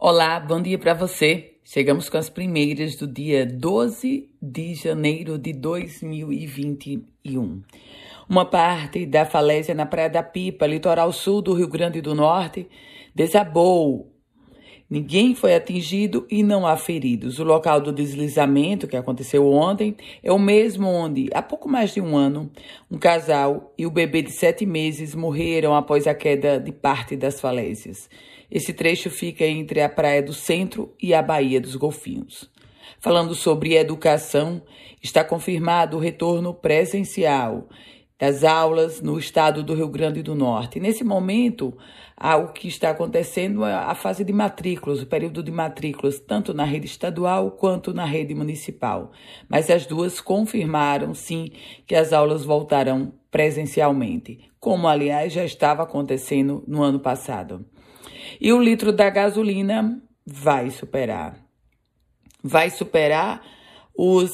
Olá, bom dia para você. Chegamos com as primeiras do dia 12 de janeiro de 2021. Uma parte da falésia na Praia da Pipa, litoral sul do Rio Grande do Norte, desabou. Ninguém foi atingido e não há feridos. O local do deslizamento, que aconteceu ontem, é o mesmo onde, há pouco mais de um ano, um casal e o bebê de sete meses morreram após a queda de parte das falésias. Esse trecho fica entre a Praia do Centro e a Baía dos Golfinhos. Falando sobre educação, está confirmado o retorno presencial das aulas no estado do Rio Grande do Norte. Nesse momento, o que está acontecendo é a fase de matrículas, o período de matrículas, tanto na rede estadual quanto na rede municipal. Mas as duas confirmaram, sim, que as aulas voltarão presencialmente, como, aliás, já estava acontecendo no ano passado. E o litro da gasolina vai superar. Vai superar os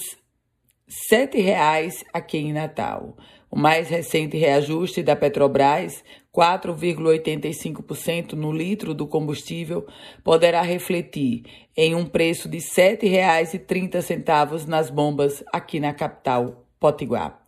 R$ reais aqui em Natal. O mais recente reajuste da Petrobras, 4,85% no litro do combustível, poderá refletir em um preço de R$ 7,30 nas bombas aqui na capital Potiguar.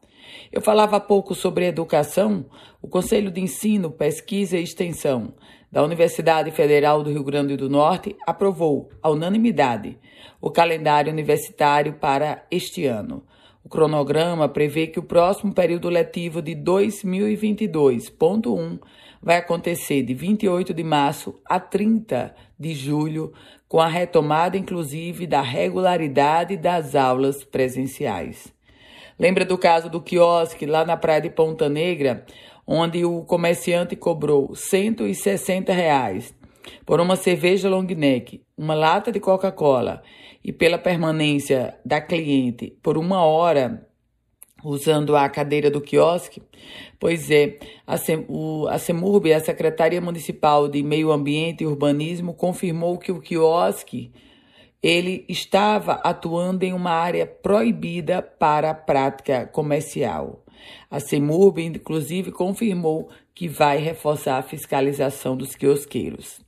Eu falava há pouco sobre educação. O Conselho de Ensino, Pesquisa e Extensão da Universidade Federal do Rio Grande do Norte aprovou, à unanimidade, o calendário universitário para este ano. O cronograma prevê que o próximo período letivo de 2022.1 vai acontecer de 28 de março a 30 de julho, com a retomada inclusive da regularidade das aulas presenciais. Lembra do caso do quiosque lá na praia de Ponta Negra, onde o comerciante cobrou 160 reais por uma cerveja long neck, uma lata de Coca-Cola e pela permanência da cliente por uma hora usando a cadeira do quiosque? Pois é, a, Sem, a CEMURB, a Secretaria Municipal de Meio Ambiente e Urbanismo, confirmou que o quiosque ele estava atuando em uma área proibida para a prática comercial. A CEMURB, inclusive, confirmou que vai reforçar a fiscalização dos quiosqueiros.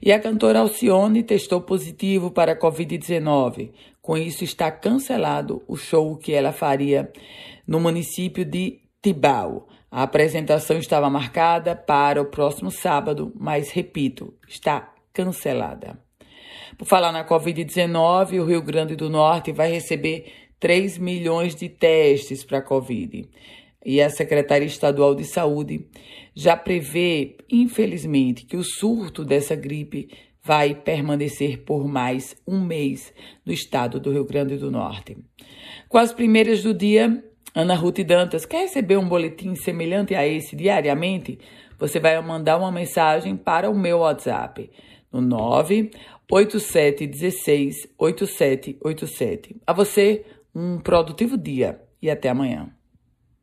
E a cantora Alcione testou positivo para a Covid-19. Com isso, está cancelado o show que ela faria no município de Tibau. A apresentação estava marcada para o próximo sábado, mas repito, está cancelada. Por falar na Covid-19, o Rio Grande do Norte vai receber 3 milhões de testes para a Covid. E a Secretaria Estadual de Saúde já prevê, infelizmente, que o surto dessa gripe vai permanecer por mais um mês no estado do Rio Grande do Norte. Com as primeiras do dia, Ana Ruth Dantas quer receber um boletim semelhante a esse diariamente? Você vai mandar uma mensagem para o meu WhatsApp no 98716 8787. A você, um produtivo dia e até amanhã.